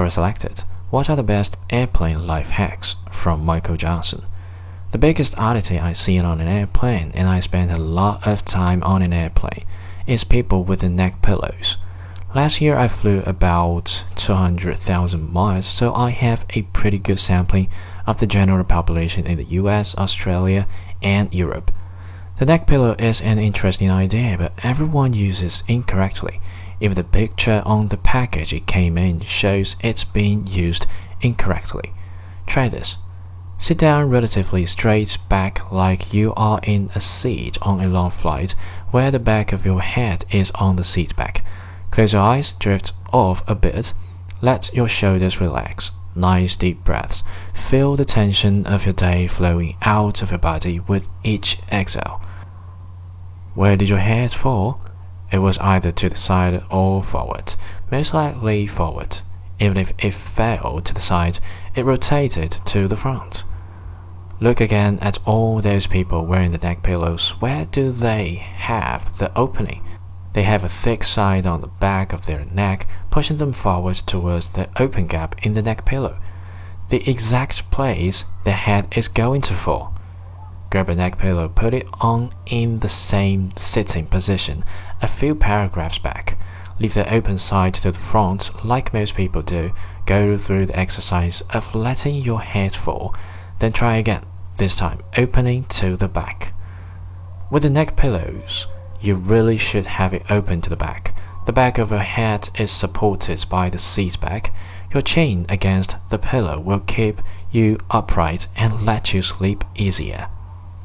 Quora selected. What are the best airplane life hacks? From Michael Johnson. The biggest oddity I see on an airplane, and I spend a lot of time on an airplane, is people with the neck pillows. Last year I flew about 200,000 miles, so I have a pretty good sampling of the general population in the US, Australia, and Europe. The neck pillow is an interesting idea, but everyone uses incorrectly. If the picture on the package it came in shows it's being used incorrectly. Try this. Sit down relatively straight back like you are in a seat on a long flight where the back of your head is on the seat back. Close your eyes, drift off a bit, let your shoulders relax. Nice deep breaths. Feel the tension of your day flowing out of your body with each exhale. Where did your head fall? It was either to the side or forward, most likely forward. Even if it fell to the side, it rotated to the front. Look again at all those people wearing the neck pillows. Where do they have the opening? They have a thick side on the back of their neck, pushing them forward towards the open gap in the neck pillow, the exact place the head is going to fall. Grab a neck pillow, put it on in the same sitting position a few paragraphs back. Leave the open side to the front, like most people do. Go through the exercise of letting your head fall, then try again, this time opening to the back. With the neck pillows, you really should have it open to the back. The back of your head is supported by the seat back. Your chin against the pillow will keep you upright and let you sleep easier.